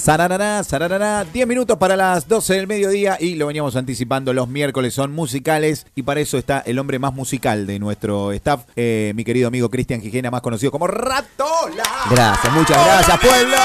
Sararara, sararara, 10 minutos para las 12 del mediodía y lo veníamos anticipando, los miércoles son musicales y para eso está el hombre más musical de nuestro staff, eh, mi querido amigo Cristian Gijena, más conocido como Ratola. Gracias, muchas gracias, pueblo.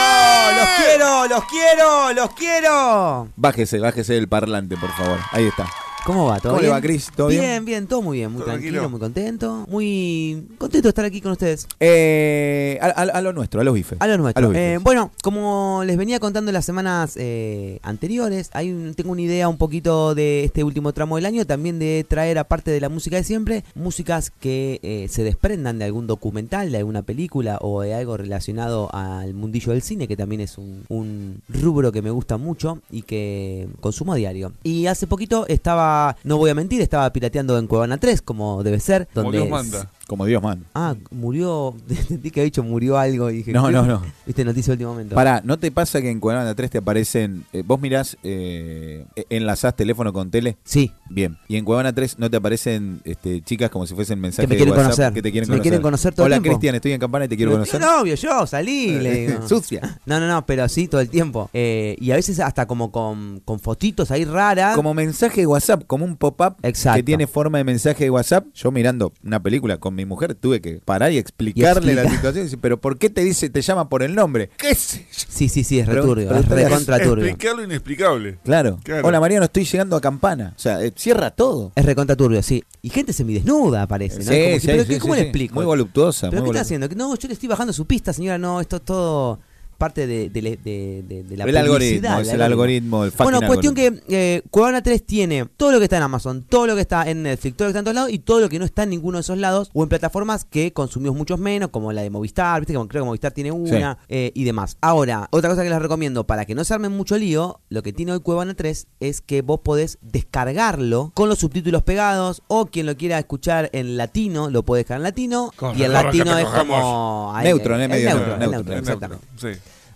Los quiero, los quiero, los quiero. Bájese, bájese del parlante, por favor. Ahí está. ¿Cómo va? ¿Todo ¿Cómo le bien? va, Cris? ¿Todo bien? bien? Bien, todo muy bien, muy tranquilo, tranquilo. muy contento. Muy contento de estar aquí con ustedes. Eh, a, a- a lo nuestro, a los bifes. A lo nuestro. los bifes. Eh, bueno, como les venía contando en las semanas eh, anteriores, hay un- tengo una idea un poquito de este último tramo del año, también de traer, aparte de la música de siempre, músicas que eh, se desprendan de algún documental, de alguna película o de algo relacionado al mundillo del cine, que también es un, un rubro que me gusta mucho y que consumo a diario. Y hace poquito estaba, no voy a mentir, estaba pirateando en Cuevana 3, como debe ser. Como donde Dios manda. Como Dios manda. Ah, murió. Entendí que había dicho murió algo y dije. No, no, no. Viste, noticia de último momento. Pará, ¿no te pasa que en Cuadrante 3 te aparecen, eh, vos mirás, eh, enlazás teléfono con tele? Sí, Bien. Y en Cuevana 3 no te aparecen este, chicas como si fuesen mensajes Que me de quieren WhatsApp conocer. que te quieren Me conocer. quieren conocer todo el Hola tiempo. Cristian, estoy en campana y te quiero Pero, conocer. Yo salí. le digo. Sucia. No, no, no, pero sí, todo el tiempo. Eh, y a veces hasta como con, con fotitos ahí raras. Como mensaje de WhatsApp, como un pop-up Exacto. que tiene forma de mensaje de WhatsApp. Yo mirando una película con mi mujer tuve que parar y explicarle Y la situación. y decir, Pero ¿por qué te dice, te llama por el nombre? ¿Qué sé yo? Sí, sí, sí, es returbio. Es está- recontra turbio. Explicar lo inexplicable. Claro. Claro. Hola Mariano, estoy llegando a campana. O sea, eh, cierra todo. Es recontra turbio, sí. Y gente semidesnuda aparece, ¿no? Sí, como sí, ¿Pero sí, qué, sí, cómo sí. le explico? Muy voluptuosa. ¿Pero muy qué está haciendo? No, yo le estoy bajando su pista, señora. No, esto es todo parte de, de, de- de- de la El algoritmo, publicidad, es el algoritmo, el Bueno, cuestión algoritmo. que eh, Cuevana 3 tiene todo lo que está en Amazon, todo lo que está en Netflix, todo lo que está en todos lados y todo lo que no está en ninguno de esos lados o en plataformas que consumimos muchos menos, como la de Movistar, viste que creo que Movistar tiene una eh, y demás. Ahora, otra cosa que les recomiendo para que no se armen mucho lío, lo que tiene hoy Cuevana 3 es que vos podés descargarlo con los subtítulos pegados o quien lo quiera escuchar en latino lo puede dejar en latino Con y en la latino es cogemos. como Neutro, eh, neutro, neutro, neutro, neutro, Neutro, exactamente. Sí.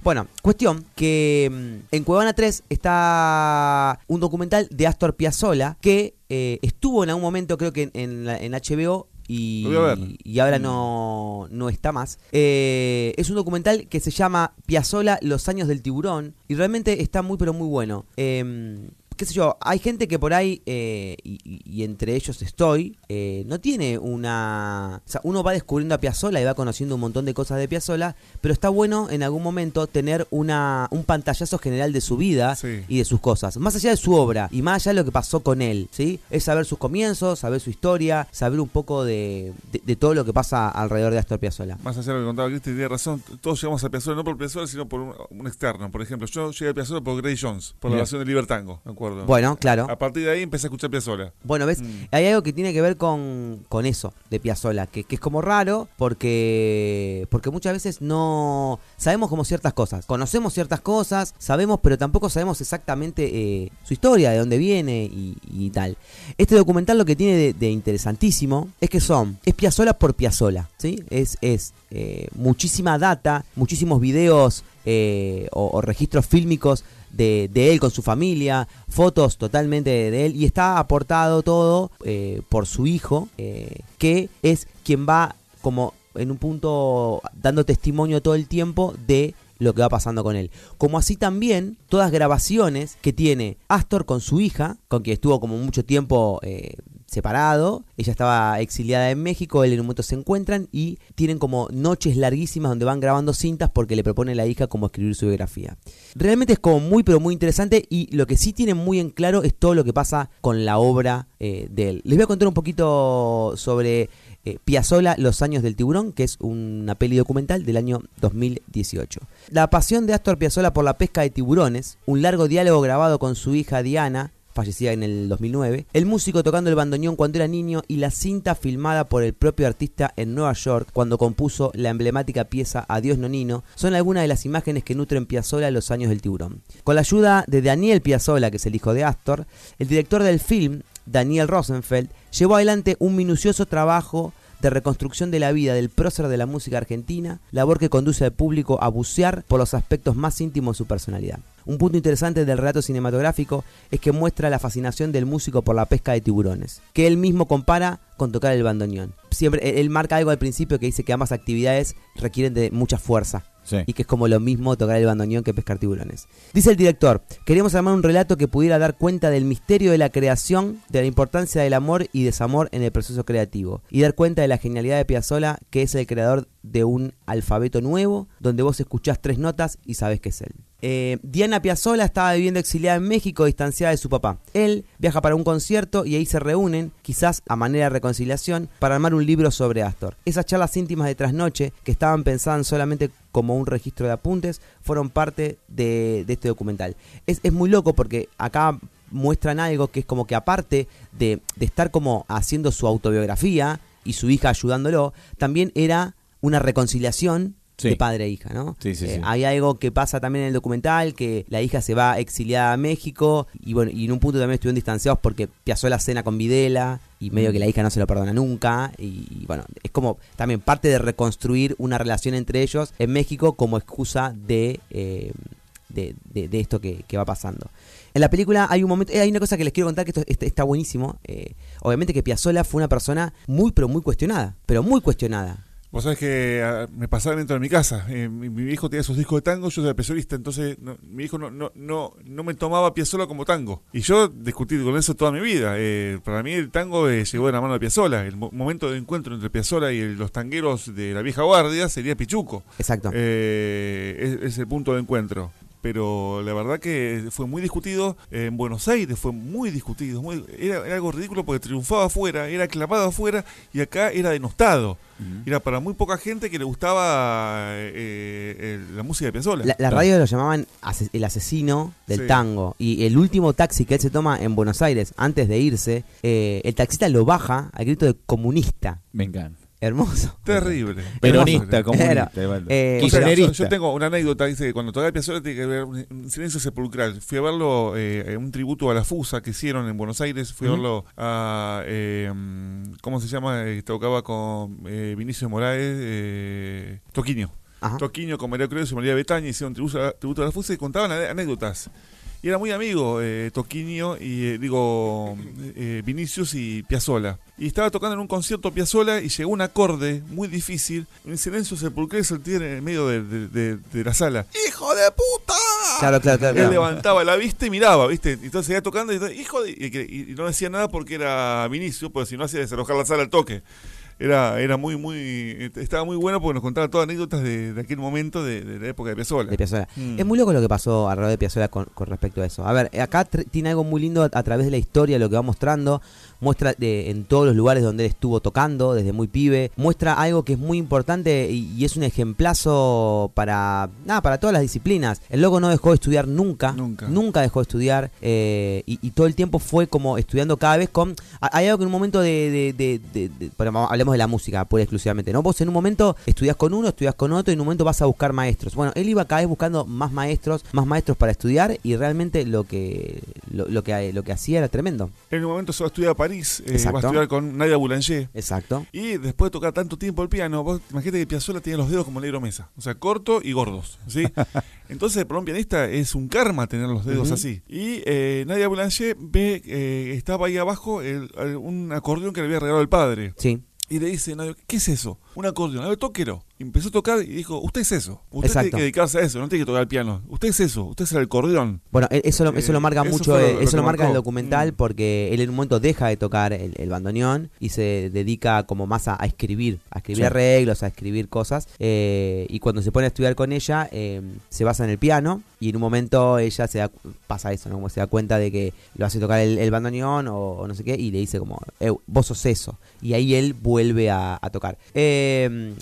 Bueno, cuestión que mm, en Cuevana 3 está un documental de Astor Piazzolla que eh, estuvo en algún momento, creo que en, en la- en HBO. Y, y ahora no, no está más. Eh, es un documental que se llama Piazzolla, Los años del tiburón. Y realmente está muy, pero muy bueno. Em, qué sé yo, hay gente que por ahí, eh, y, y- entre ellos estoy, eh, no tiene una... O sea, uno va descubriendo a Piazzolla y va conociendo un montón de cosas de Piazzolla, pero está bueno en algún momento tener una, un pantallazo general de su vida Sí. y de sus cosas. Más allá de su obra y más allá de lo que pasó con él, ¿sí? Es saber sus comienzos, saber su historia, saber un poco de, de- de todo lo que pasa alrededor de Astor Piazzolla. Más allá de lo que contaba Cristi, tiene razón. Todos llegamos a Piazzolla, no por Piazzolla, sino por un, un externo. Por ejemplo, yo llegué a Piazzolla por Gray Jones, por la versión de Libertango, ¿me acuerdo? Bueno, claro. A partir de ahí empecé a escuchar Piazzolla. Bueno, ¿ves? Mm. Hay algo que tiene que ver con, con eso de Piazzolla, que, que es como raro porque porque muchas veces no sabemos como ciertas cosas, conocemos ciertas cosas, sabemos, pero tampoco sabemos exactamente eh, su historia, de dónde viene y, y tal. Este documental lo que tiene de, de interesantísimo es que son, es Piazzolla por Piazzolla, ¿sí? Es, es eh, muchísima data, muchísimos videos eh, o, o registros fílmicos de, de él con su familia, fotos totalmente de él y está aportado todo eh, por su hijo, eh, que es quien va como en un punto dando testimonio todo el tiempo de lo que va pasando con él. Como así también todas grabaciones que tiene Astor con su hija, con quien estuvo como mucho tiempo eh, separado, ella estaba exiliada en México, él en un momento se encuentran y tienen como noches larguísimas donde van grabando cintas porque le propone la hija como escribir su biografía. Realmente es como muy pero muy interesante y lo que sí tienen muy en claro es todo lo que pasa con la obra eh, de él. Les voy a contar un poquito sobre eh, Piazzolla, Los años del tiburón, que es una peli documental del año 2018. La pasión de Astor Piazzolla por la pesca de tiburones, un largo diálogo grabado con su hija Diana, fallecida en el 2009, el músico tocando el bandoneón cuando era niño y la cinta filmada por el propio artista en Nueva York cuando compuso la emblemática pieza Adiós Nonino, son algunas de las imágenes que nutren Piazzolla los años del tiburón. Con la ayuda de Daniel Piazzolla, que es el hijo de Astor, el director del film, Daniel Rosenfeld, llevó adelante un minucioso trabajo de reconstrucción de la vida del prócer de la música argentina, labor que conduce al público a bucear por los aspectos más íntimos de su personalidad. Un punto interesante del relato cinematográfico es que muestra la fascinación del músico por la pesca de tiburones, que él mismo compara con tocar el bandoneón. Siempre él- marca algo al principio que dice que ambas actividades requieren de mucha fuerza Y que es como lo mismo tocar el bandoneón que pescar tiburones. Dice el director, queríamos armar un relato que pudiera dar cuenta del misterio de la creación, de la importancia del amor y desamor en el proceso creativo, y dar cuenta de la genialidad de Piazzolla, que es el creador de un alfabeto nuevo, donde vos escuchás tres notas y sabés que es él. Eh, Diana Piazzolla estaba viviendo exiliada en México, distanciada de su papá. Él viaja para un concierto y ahí se reúnen, quizás a manera de reconciliación, para armar un libro sobre Astor. Esas charlas íntimas de trasnoche, que estaban pensadas solamente como un registro de apuntes, fueron parte de, este documental. Es, es muy loco porque acá muestran algo que es como que aparte de, de estar como haciendo su autobiografía y su hija ayudándolo, también era una reconciliación Sí. de padre e hija, ¿no? Sí, sí, Eh, sí. Hay algo que pasa también en el documental, que la hija se va exiliada a México y bueno, y en un punto también estuvieron distanciados porque Piazzolla cena con Videla y medio que la hija no se lo perdona nunca y, y bueno, es como también parte de reconstruir una relación entre ellos en México como excusa de, eh, de, de- de esto que, que va pasando. En la película hay un momento, eh, hay una cosa que les quiero contar que esto está, está buenísimo. eh, obviamente que Piazzolla fue una persona muy pero muy cuestionada, pero muy cuestionada. Vos sabés que ah, me pasaba dentro de mi casa. Eh, mi, mi hijo tenía sus discos de tango, yo era piazolista, entonces no- mi hijo no, no, no, no me tomaba Piazzolla como tango. Y yo discutí con eso toda mi vida. Eh, para mí el tango eh, llegó de la mano de Piazzolla. El mo- momento de encuentro entre Piazzolla y el- los tangueros de la vieja guardia sería Pichuco. Exacto. Eh, es, es el punto de encuentro. Pero la verdad que fue muy discutido en Buenos Aires, fue muy discutido. muy- era, era algo ridículo porque triunfaba afuera, era clavado afuera y acá era denostado. Era para muy poca gente que le gustaba eh, eh, la música de Piazzolla. La, la radio lo llamaban el asesino del Sí. tango. Y el último taxi que él se toma en Buenos Aires, antes de irse, eh, el taxista lo baja al grito de comunista. Me encanta. Hermoso. Terrible. Peronista, comunista. Era, igual. eh, O sea, yo, tengo una anécdota, dice que cuando tocaba Piazzolla tiene que haber un, un silencio sepulcral. Fui a verlo, eh, un tributo a la FUSA que hicieron en Buenos Aires. Fui a verlo a, eh, ¿cómo se llama? Eh, tocaba con eh, Vinicio Moraes, eh, Toquinho. Ajá. Toquinho con María Cruz y María Betaña hicieron tributo a, tributo a la FUSA y contaban anécdotas. Y era muy amigo eh, Toquinho y eh, digo eh, Vinicius y Piazzola. Y estaba tocando en un concierto Piazzola y llegó un acorde muy difícil, un silencio sepulcral y salté en el medio de, de- de- de la sala. ¡Hijo de puta! Claro, claro, claro. Él claro. levantaba la vista y miraba, ¿viste? Entonces seguía tocando y, hijo de- y no decía nada porque era Vinicius, porque si no hacía desalojar la sala al toque. Era, era muy, muy, estaba muy bueno porque nos contaba todas anécdotas de, de aquel momento de, de la época de Piazzolla. de Piazzolla. Mm. Es muy loco lo que pasó alrededor de Piazzolla con, con respecto a eso. A ver, acá tiene algo muy lindo a, a través de la historia, lo que va mostrando. Muestra de, en todos los lugares donde él estuvo tocando, desde muy pibe. Muestra algo que es muy importante y, y es un ejemplazo para nada para todas las disciplinas. El loco no dejó de estudiar nunca. Nunca. dejó de estudiar. eh, y, y todo el tiempo fue como estudiando cada vez con. ha- Hay algo que en un momento de. de, de- de- vamos, hablemos de la música, pura y exclusivamente. ¿no? Vos en un momento estudias con uno, estudias con otro y en un momento vas a buscar maestros. Bueno, él iba cada vez buscando más maestros, más maestros para estudiar y realmente lo que lo, lo que lo que hacía era tremendo. En un momento se va a estudiar a París, eh, va a estudiar con Nadia Boulanger. Exacto. Y después de tocar tanto tiempo el piano, vos imagínate que Piazzolla tenía los dedos como negro mesa, o sea, corto y gordos, ¿sí? Entonces, para un pianista es un karma tener los dedos así. Y eh, Nadia Boulanger ve, eh, estaba ahí abajo el- el- un acordeón que le había regalado el padre. Sí. Y le dice, Nadia, ¿qué es eso? Un acordeón. A ver, tóquelo. Y empezó a tocar y dijo, usted es eso. Usted Exacto. tiene que dedicarse a eso, no tiene que tocar el piano. Usted es eso, usted es el acordeón. Bueno, e- eso lo, eso lo Eh, marca eso mucho, lo- lo eso que lo marca en el documental Mm. porque él en un momento deja de tocar el, el bandoneón y se dedica como más a, a escribir, a escribir Sí. arreglos, a escribir cosas. eh, y cuando se pone a estudiar con ella, eh, se basa en el piano y en un momento ella se da, pasa eso, ¿no? Como se da cuenta de que lo hace tocar el, el bandoneón o, o no sé qué y le dice como, "Eh, vos sos eso. Y ahí él vuelve a, a tocar.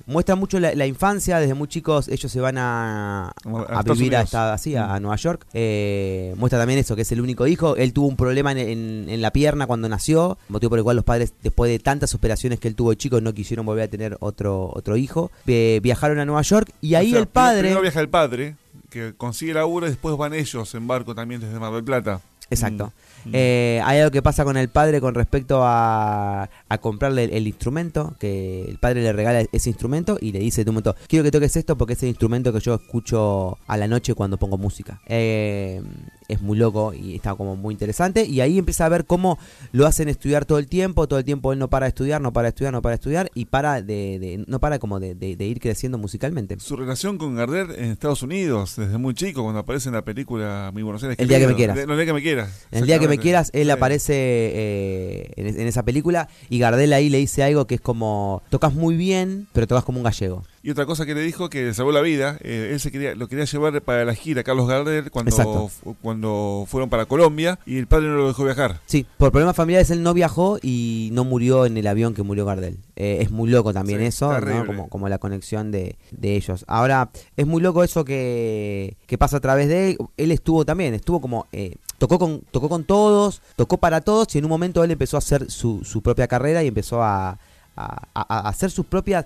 Muestra mucho la, la infancia, desde muy chicos ellos se van a, A a Estados vivir a, esta- así, a, Mm. a Nueva York. Eh, muestra también eso, que es el único hijo. Él tuvo un problema en, en- en la pierna cuando nació, motivo por el cual los padres, después de tantas operaciones que él tuvo de chico, no quisieron volver a tener otro, otro hijo. Eh, viajaron a Nueva York y ahí O sea, el padre... Primero viaja el padre, que consigue laburo y después van ellos en barco también desde Mar del Plata. Exacto. Mm. Eh, hay algo que pasa con el padre con respecto a, a comprarle el, el instrumento, que el padre le regala ese instrumento y le dice de un momento, quiero que toques esto porque es el instrumento que yo escucho a la noche cuando pongo música. Eh, es muy loco y está como muy interesante. Y ahí empieza a ver cómo lo hacen estudiar todo el tiempo, todo el tiempo él no para de estudiar, no para de estudiar, no para de estudiar y para de, de- no para como de, de- de ir creciendo musicalmente. Su relación con Gardel en Estados Unidos, desde muy chico, cuando aparece en la película Mi Buenos Aires. El día que me quieras. El, día que me quieras. El día que me quieras, él aparece eh, en, en esa película y Gardel ahí le dice algo que es como, tocas muy bien, pero tocas como un gallego. Y otra cosa que le dijo que le salvó la vida, eh, él se quería, lo quería llevar para la gira Carlos Gardel cuando, cuando fueron para Colombia y el padre no lo dejó viajar. Sí, por problemas familiares él no viajó y no murió en el avión que murió Gardel. Eh, es muy loco también Sí, eso, ¿no? como, como la conexión de, de ellos. Ahora, es muy loco eso que, que pasa a través de él. Él estuvo también, estuvo como... eh, tocó, con, tocó con todos, tocó para todos y en un momento él empezó a hacer su, su propia carrera y empezó a, a- a- hacer sus propias...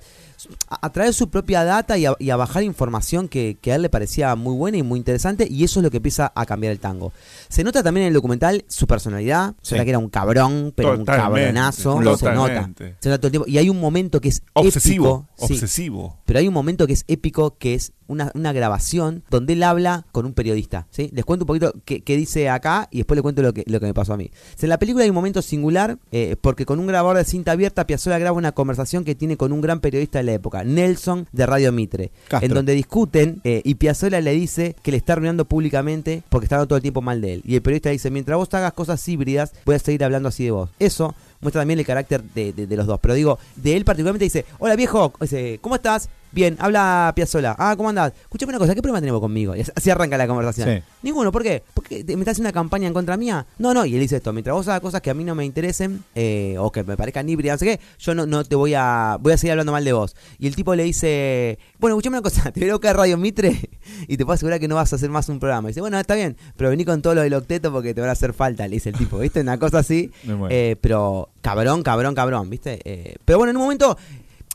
A, a traer su propia data y a, y a bajar información que, que a él le parecía muy buena y muy interesante y eso es lo que empieza a cambiar el tango. Se nota también en el documental su personalidad, Sí. se nota que era un cabrón, pero un Totalmente, cabronazo, se nota. Se nota todo el tiempo. Y hay un momento que es Obsesivo, épico. sí, obsesivo. pero hay un momento que es épico, que es una, una grabación donde él habla con un periodista. ¿sí? Les cuento un poquito qué, qué dice acá y después les cuento lo que, lo que me pasó a mí. En la película hay un momento singular eh, porque con un grabador de cinta abierta Piazzolla graba una conversación que tiene con un gran periodista de la época, Nelson de Radio Mitre, Castro. en donde discuten eh, y Piazzolla le dice que le está arruinando públicamente porque está hablando todo el tiempo mal de él. Y el periodista dice, mientras vos hagas cosas híbridas, voy a seguir hablando así de vos. Eso muestra también el carácter de, de- de los dos. Pero digo, de él particularmente dice, hola viejo, dice, ¿cómo estás? Bien, habla Piazzola. Ah, ¿cómo andás? Escuchame una cosa, ¿qué problema tenemos conmigo? Y así arranca la conversación. Sí. Ninguno, ¿por qué? ¿Porque te- me estás haciendo una campaña en contra mía? No, no, y él dice esto, mientras vos hagas cosas que a mí no me interesen, eh, o que me parezcan híbridas, no sé qué, yo no, no te voy a, voy a seguir hablando mal de vos. Y el tipo le dice, bueno, escuchame una cosa, te voy a buscar Radio Mitre y te puedo asegurar que no vas a hacer más un programa. Y dice, bueno, está bien, pero vení con todo lo del octeto porque te van a hacer falta, le dice el tipo, ¿viste? Una cosa así. Me muero. Eh, pero cabrón, cabrón, cabrón, ¿viste? Eh, pero bueno, en un momento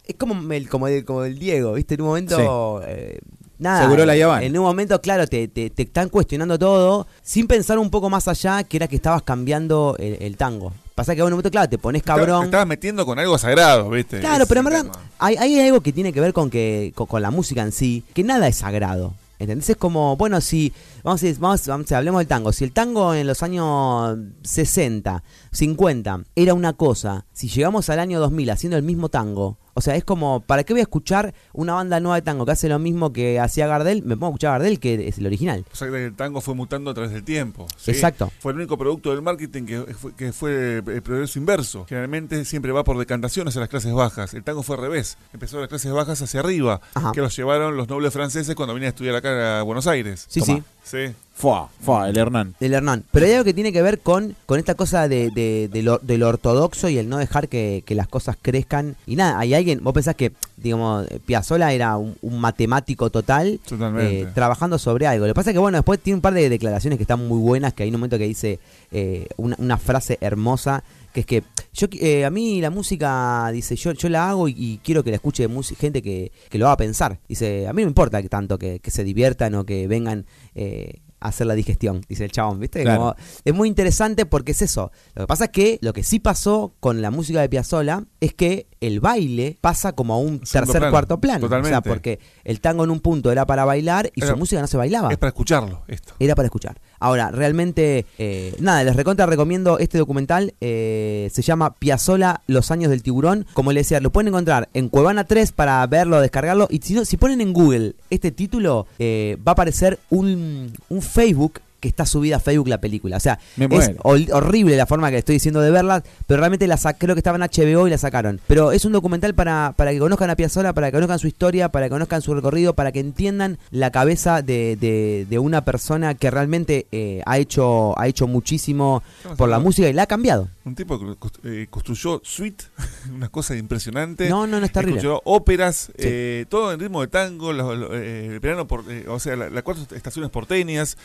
es como el, como el, como el Diego, ¿viste? En un momento... eh, nada. Seguro la llevan. En un momento, claro, te, te, te están cuestionando todo sin pensar un poco más allá que era que estabas cambiando el, el tango. Pasa que en un momento, claro, te pones Te cabrón. estabas metiendo con algo sagrado, ¿viste? Claro, Ese pero en verdad hay, hay algo que tiene que ver con que con, con la música en sí, que nada es sagrado. ¿Entendés? Es como, bueno, si, vamos a, decir, vamos, vamos a- hablemos del tango, si el tango en los años 60, 50 era una cosa, si llegamos al año 2000 haciendo el mismo tango, o sea, es como, ¿para qué voy a escuchar una banda nueva de tango que hace lo mismo que hacía Gardel? Me pongo a escuchar a Gardel, que es el original. O sea, que el tango fue mutando a través del tiempo. ¿sí? Exacto. Fue el único producto del marketing que fue, que fue el progreso inverso. Generalmente siempre va por decantación hacia las clases bajas. El tango fue al revés. Empezó las clases bajas hacia arriba, Ajá. que los llevaron los nobles franceses cuando venían a estudiar acá a Buenos Aires. Sí, sí. Sí. Fua, fua, el Hernán. Del Hernán. Pero hay algo que tiene que ver con, con esta cosa de, de, de lo, del ortodoxo y el no dejar que, que las cosas crezcan. Y nada, hay alguien, vos pensás que, digamos, Piazzola era un, un matemático total, eh, trabajando sobre algo. Lo que pasa es que, bueno, después tiene un par de declaraciones que están muy buenas, que hay un momento que dice eh, una, una frase hermosa, que es que yo eh, a mí la música, dice, yo, yo la hago y, y quiero que la escuche gente que, que lo haga pensar. Dice, a mí no me importa que tanto que, que se diviertan o que vengan eh, hacer la digestión, dice el chabón, ¿viste? Claro. Como- es muy interesante porque es eso. Lo que pasa es que lo que sí pasó con la música de Piazzolla es que el baile pasa como a un Segundo tercer, plano, cuarto plano. O sea, totalmente. porque el tango en un punto era para bailar y Era- su música no se bailaba. Es para escucharlo, esto. Era para escuchar. Ahora, realmente, eh, nada, les recontra recomiendo este documental. eh, se llama Piazzola, Los años del tiburón. Como les decía, lo pueden encontrar en Cuevana 3 para verlo, descargarlo. Y si, no, si ponen en Google este título, eh, va a aparecer un, un Facebook que está subida a Facebook la película. O sea, Me es horrible la forma que estoy diciendo de verla, pero realmente la creo que estaba en HBO y la sacaron. Pero es un documental para, para que conozcan a Piazzolla, para que conozcan su historia, para que conozcan su recorrido, para que entiendan la cabeza de, de- de una persona que realmente eh, ha hecho ha hecho muchísimo por la música y la ha cambiado. Un tipo que eh, construyó suite, una cosa impresionante. No, no, no es terrible. Construyó óperas, Sí. eh, todo en ritmo de tango, eh, el verano por, eh, o sea, la- las cuatro estaciones porteñas.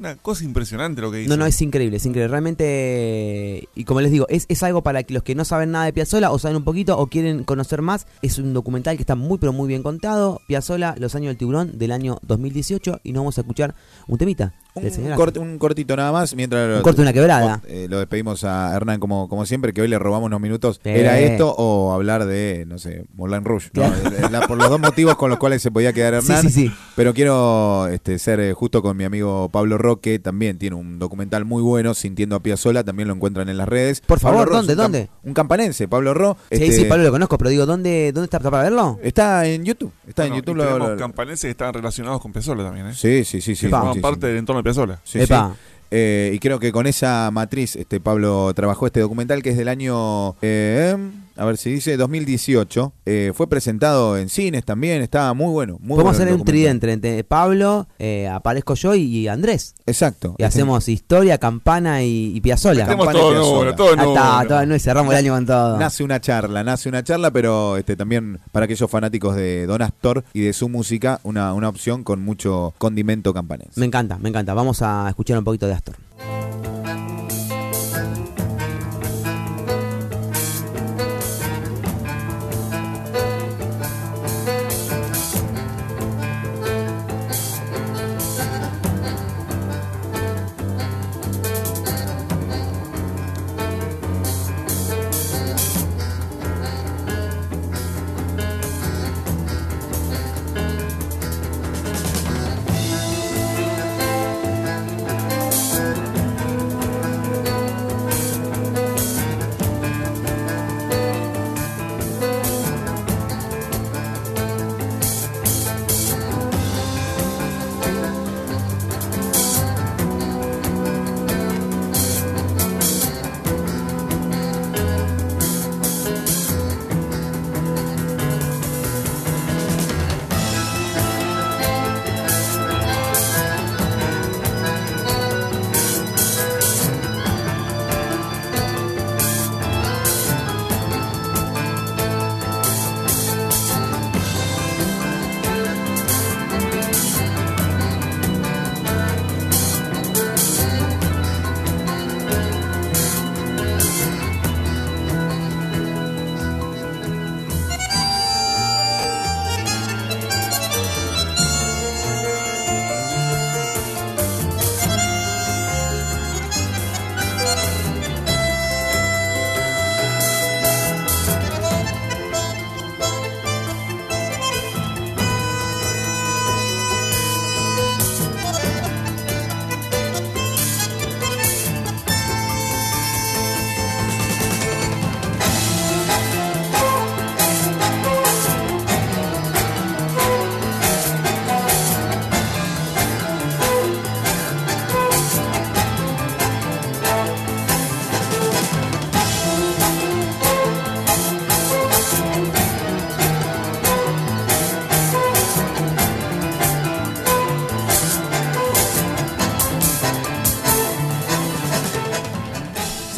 Una cosa impresionante lo que hizo. No, no, es increíble, es increíble. Realmente, y como les digo, es, es algo para que los que no saben nada de Piazzolla o saben un poquito o quieren conocer más. Es un documental que está muy, pero muy bien contado. Piazzolla, Los años del tiburón del año 2018. Y nos vamos a escuchar un temita. Un, un cortito nada más, mientras Un corte, una quebrada. eh, lo despedimos a Hernán como, como siempre, que hoy le robamos unos minutos. Sí. ¿Era esto o hablar de, no sé, Moulin Rouge? Eh, la- por los dos motivos con los cuales se podía quedar Hernán. sí, sí. Pero quiero este, ser eh, justo con mi amigo Pablo Roque, también tiene un documental muy bueno, Sintiendo a Piazzola, también lo encuentran en las redes. Por favor, Ro ¿dónde, un dónde? Un campanense, Pablo Ro. Sí, este, sí, Pablo lo conozco, pero digo, ¿dónde, dónde está para verlo? Está en YouTube, está Bueno, en YouTube. y lo- tenemos lo- campanenses que están relacionados con Piazzolla también, ¿eh? Sí, sí, sí, sí. sí, parte del entorno de Piazzolla. Sí, Epa. sí. Eh, y creo que con esa matriz este Pablo trabajó este documental que es del año, eh, a ver si dice, 2018. Eh, fue presentado en cines también, estaba muy bueno. Muy Podemos bueno hacer un tridente entre Pablo, eh, aparezco yo y, Andrés. Exacto. Y hacemos historia, campana y, y Piazzolla. Metemos Tenemos Campana todo nuevo, Piazzolla. todo Ah, todo, no, y cerramos el año con todo. Nace una charla, nace una charla, pero este también para aquellos fanáticos de Don Astor y de su música, una, una opción con mucho condimento campanense. Me encanta, me encanta. Vamos a escuchar un poquito de Astor.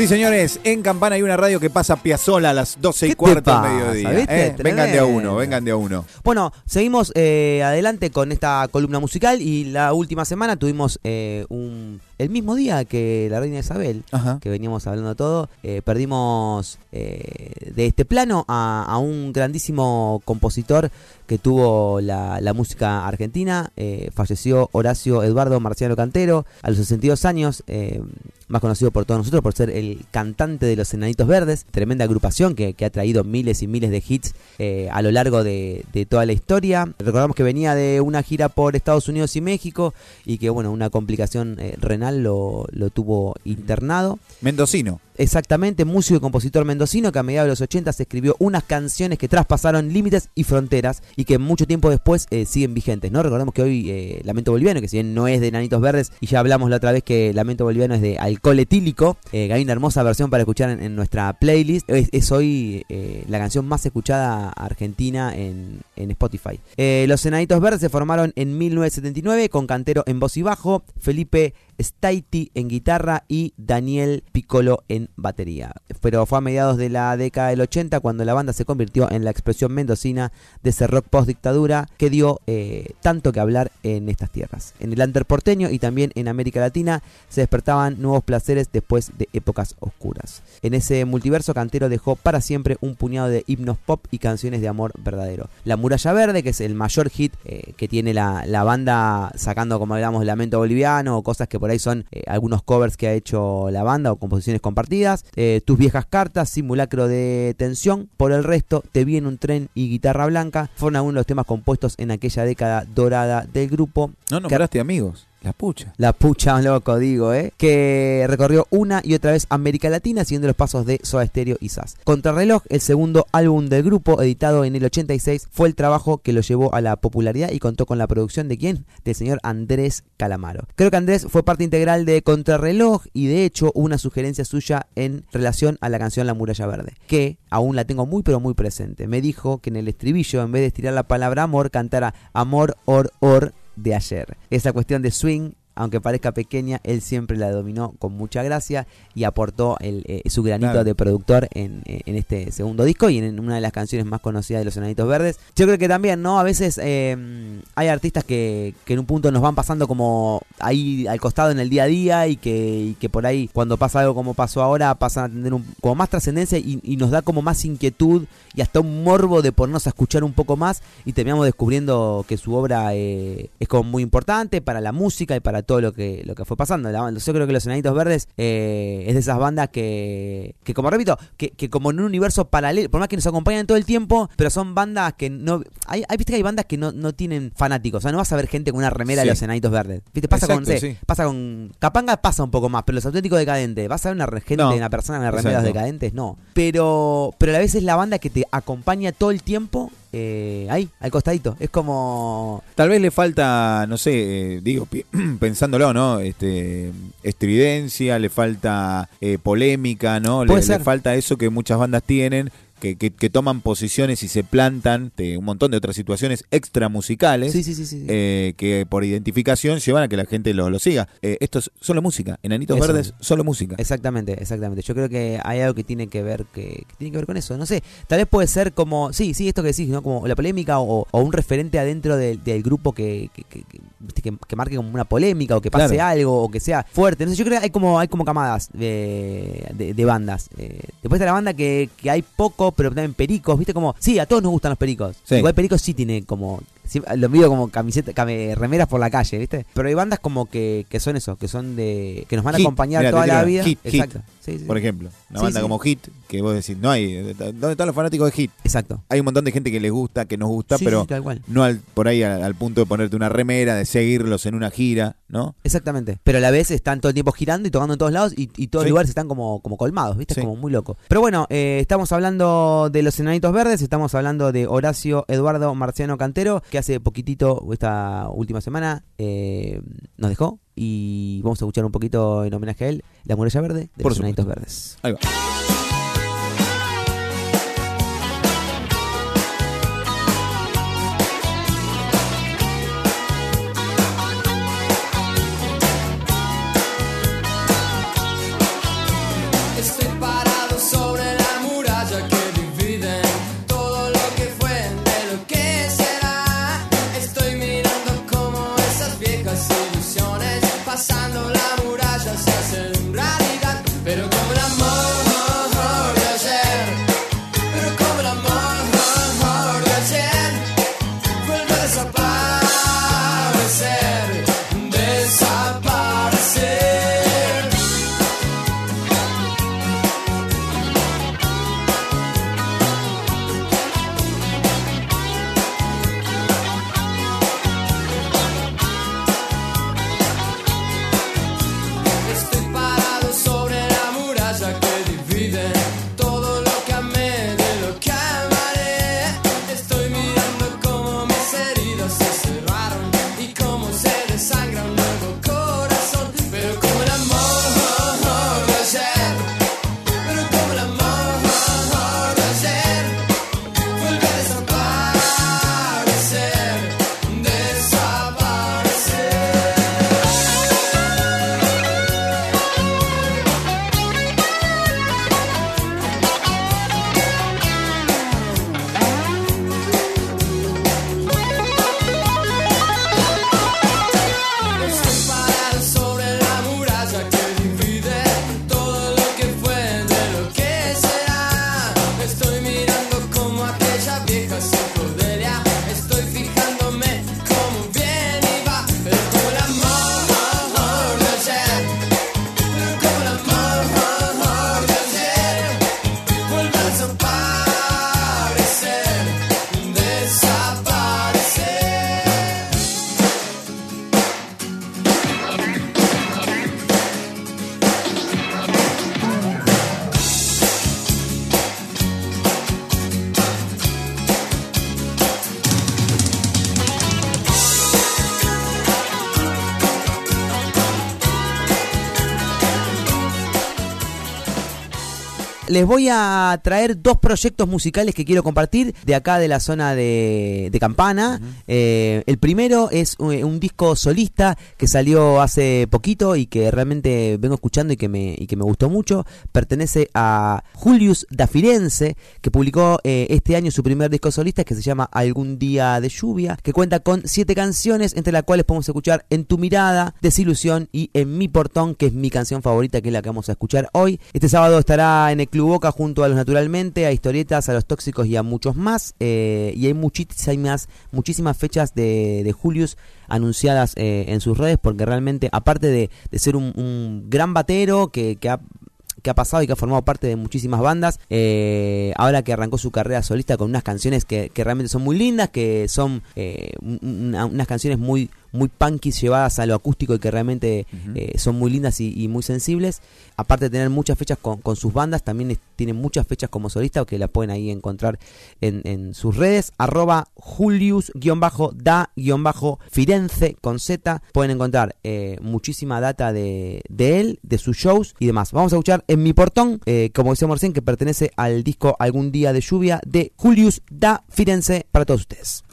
Sí, señores, en Campana hay una radio que pasa Piazzola a las 12 y ¿Qué te cuarto del mediodía. viste? ¿eh? Vengan de a uno, vengan de a uno. Bueno, seguimos eh, adelante con esta columna musical y la última semana tuvimos eh, un, el mismo día que la reina Isabel, Ajá. que veníamos hablando todo, eh, perdimos eh, de este plano a, a un grandísimo compositor que tuvo la, la música argentina. eh, falleció Horacio Eduardo Marciano Cantero a los 62 años. más conocido por todos nosotros por ser el cantante de los Enanitos Verdes, tremenda agrupación que, que ha traído miles y miles de hits eh, a lo largo de, de toda la historia. Recordamos que venía de una gira por Estados Unidos y México y que bueno, una complicación eh, renal lo, lo tuvo internado. Mendocino. Exactamente, músico y compositor mendocino que a mediados de los 80 se escribió unas canciones que traspasaron límites y fronteras y que mucho tiempo después eh, siguen vigentes, ¿no? Recordemos que hoy eh, Lamento Boliviano, que si bien no es de Nanitos Verdes, y ya hablamos la otra vez que Lamento Boliviano es de alcohol etílico, eh, que hay una hermosa versión para escuchar en, en nuestra playlist, es, es hoy la canción más escuchada argentina en, en Spotify. Los Enanitos Verdes se formaron en 1979 con Cantero en voz y bajo, Felipe Staiti en guitarra y Daniel Piccolo en batería. Pero fue a mediados de la década del 80 cuando la banda se convirtió en la expresión mendocina de ese rock post dictadura que dio eh, tanto que hablar en estas tierras. En el under porteño y también en América Latina se despertaban nuevos placeres después de épocas oscuras. En ese multiverso Cantero dejó para siempre un puñado de himnos pop y canciones de amor verdadero. La Muralla Verde, que es el mayor hit eh, que tiene la, la, banda, sacando como digamos Lamento Boliviano o cosas que por ahí son eh, algunos covers que ha hecho la banda o composiciones compartidas. Eh, tus viejas cartas, simulacro de tensión. Por el resto, Te vi en un tren y guitarra blanca fueron algunos de los temas compuestos en aquella década dorada del grupo. No nombraste amigos. La pucha. La pucha, loco, digo, ¿eh? Que recorrió una y otra vez América Latina siguiendo los pasos de Soda Stereo y Sass. Contrarreloj, el segundo álbum del grupo, editado en el 86, fue el trabajo que lo llevó a la popularidad y contó con la producción de quién? Del señor Andrés Calamaro. Creo que Andrés fue parte integral de Contrarreloj y de hecho una sugerencia suya en relación a la canción La Muralla Verde, que aún la tengo muy pero muy presente. Me dijo que en el estribillo, en vez de estirar la palabra amor, cantara amor, or, or, de ayer. Esa cuestión de swing aunque parezca pequeña, él siempre la dominó con mucha gracia y aportó el, eh, su granito Claro. de productor en, eh, en este segundo disco y en una de las canciones más conocidas de los Enanitos Verdes. Yo creo que también, ¿no? A veces eh, hay artistas que, que en un punto nos van pasando como ahí al costado en el día a día y que, y que por ahí cuando pasa algo como pasó ahora pasan a tener un- como más trascendencia y, y nos da como más inquietud y hasta un morbo de ponernos a escuchar un poco más y terminamos descubriendo que su obra eh, es como muy importante para la música y para todo lo que lo que fue pasando. La- yo creo que los Enanitos Verdes eh, es de esas bandas que, que como repito, que, que como en un universo paralelo, por más que nos acompañan todo el tiempo, pero son bandas que no... Hay, hay viste que hay bandas que no, no tienen fanáticos, o sea, no vas a ver gente con una remera Sí. de los Enanitos Verdes. ¿Viste? Pasa con, Exacto, sí, sí. pasa con... Capanga pasa un poco más, pero los auténticos decadentes, ¿vas a ver una gente, No. una persona con una remera de los Exacto. decadentes? No. Pero, pero a la vez es la banda que te acompaña todo el tiempo eh, ahí, al costadito. Es como... Tal vez le falta, no sé, eh, digo, pensándolo, ¿no? Este, estridencia, le falta eh, polémica, ¿no? Le, falta eso que muchas bandas tienen, que, que, que toman posiciones y se plantan de un montón de otras situaciones extra musicales. Sí, sí, sí, eh, que por identificación llevan a que la gente lo, lo siga. Eh, esto es solo música. Enanitos Eso. Verdes, solo música. Exactamente, exactamente. Yo creo que hay algo que tiene que ver que, que tiene que ver con eso. No sé, tal vez puede ser como, sí, sí, esto que decís, ¿no? Como la polémica o, o un referente adentro del, del grupo que, que, que- marque como una polémica o que pase Claro. algo o que sea fuerte. No sé, yo creo que hay como hay como camadas de, de, de bandas. Eh, después está la banda que, que hay poco, pero también pericos, viste como, sí, a todos nos gustan los pericos. Sí. Igual pericos sí tiene como lo mido como camiseta, came- remeras por la calle, ¿viste? Pero hay bandas como que, que son eso, que son de que nos van a Hit. acompañar toda la vida. Hit, Hit. Exacto. Sí, sí. Por ejemplo, una Sí, banda como Hit, que vos decís, no hay. ¿Dónde están los fanáticos de Hit? Exacto. Hay un montón de gente que les gusta, que nos gusta, pero no al, por ahí al, al punto de ponerte una remera, de seguirlos en una gira, ¿no? Exactamente. Pero a la vez están todo el tiempo girando y tocando en todos lados y, y todos los lugares están como, como colmados, ¿viste? Es como muy loco. Pero bueno, eh, estamos hablando de los enanitos verdes, estamos hablando de Horacio Eduardo Marciano Cantero, que hace poquitito, esta última semana, eh, nos dejó. Y vamos a escuchar un poquito en homenaje a él, La Muralla Verde de Por los enanitos verdes. Ahí va. Les voy a traer dos proyectos musicales que quiero compartir de acá de la zona de, de Campana. Eh, el primero es un, un disco solista que salió hace poquito y que realmente vengo escuchando y que me, y que me gustó mucho. Pertenece a Julius da Firenze, que publicó eh, este año su primer disco solista que se llama Algún día de lluvia, que cuenta con siete canciones, entre las cuales podemos escuchar En tu mirada, Desilusión y En mi portón, que es mi canción favorita, que es la que vamos a escuchar hoy. Este sábado estará en el Club Boca junto a los Naturalmente, a Historietas, a los Tóxicos y a muchos más. eh, y hay muchísimas, muchísimas fechas de, de Julius anunciadas eh, en sus redes, porque realmente, aparte de, de ser un, gran batero que, que ha que ha pasado y que ha formado parte de muchísimas bandas. eh, ahora que arrancó su carrera solista con unas canciones que, que realmente son muy lindas, que son eh, un- una- unas canciones muy muy punky llevadas a lo acústico y que realmente eh, son muy lindas y, y muy sensibles. Aparte de tener muchas fechas con, con sus bandas, también es- tiene muchas fechas como solista que la pueden ahí encontrar en, en sus redes. Arroba Julius-da-Firenze con Z. Pueden encontrar eh, muchísima data de, de él, de sus shows y demás. Vamos a escuchar en mi portón, eh, como decíamos recién, que pertenece al disco Algún día de lluvia de Julius da Firenze para todos ustedes.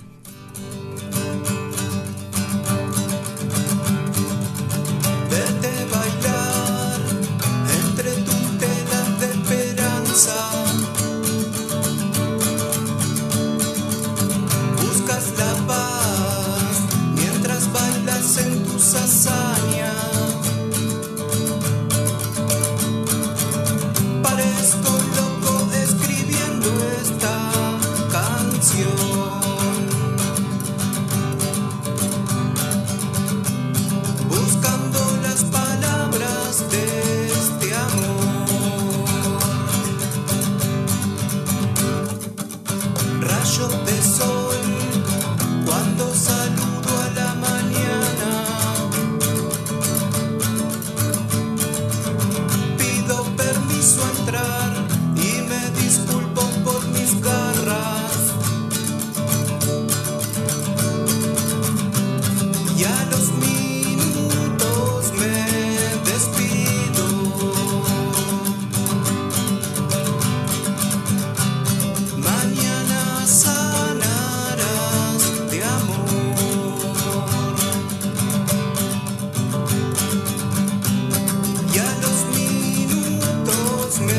Me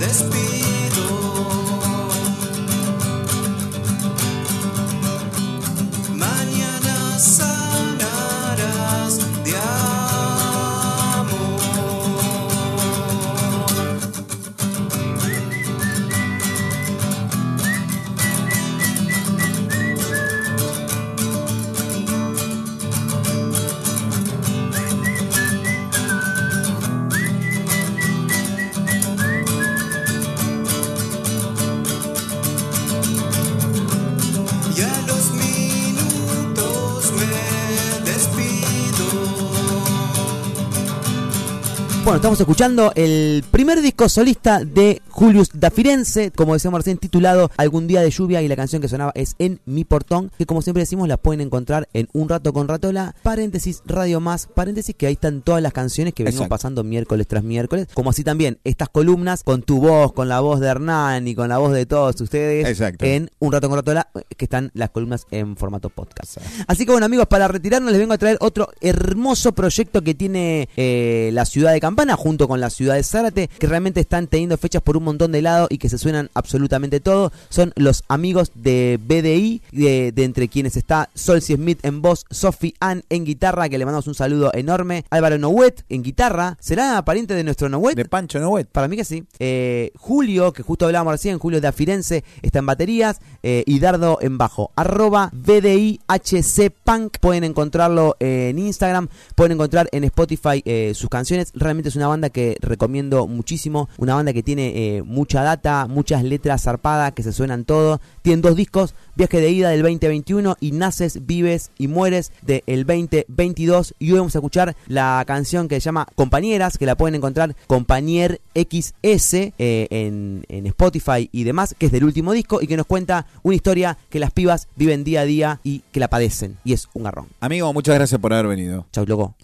despido. Estamos escuchando el primer disco solista de Julius da Firenze, como decíamos recién, titulado Algún día de lluvia y la canción que sonaba es En mi portón, que como siempre decimos la pueden encontrar en Un rato con Ratola, paréntesis, Radio Más, paréntesis, que ahí están todas las canciones que venimos Exacto. pasando miércoles tras miércoles, como así también estas columnas con tu voz, con la voz de Hernán y con la voz de todos ustedes Exacto. en Un rato con Ratola, que están las columnas en formato podcast. Así que bueno amigos, para retirarnos les vengo a traer otro hermoso proyecto que tiene eh, la ciudad de Campana junto con la ciudad de Zárate, que realmente están teniendo fechas por un montón de lados y que se suenan absolutamente todo. Son los amigos de BDI, de, de entre quienes está Solsi Smith en voz, Sophie Ann en guitarra, que le mandamos un saludo enorme, Álvaro Nouet en guitarra, ¿será pariente de nuestro Nouet? De Pancho Novet. Para mí que sí. Eh, Julio, que justo hablábamos recién, Julio de Firenze, está en baterías eh, y Dardo en bajo. Arroba BDIHC Punk. Pueden encontrarlo eh, en Instagram, pueden encontrar en Spotify eh, sus canciones. Realmente es una banda que recomiendo muchísimo. Una banda que tiene eh, mucha data, muchas letras zarpadas, que se suenan todo. Tienen dos discos, Viaje de Ida del 2021 y Naces, Vives y Mueres del 2022. Y hoy vamos a escuchar la canción que se llama Compañeras, que la pueden encontrar Compañer XS eh, en, en Spotify y demás, que es del último disco y que nos cuenta una historia que las pibas viven día a día y que la padecen. Y es un garrón. Amigo, muchas gracias por haber venido. Chau, loco.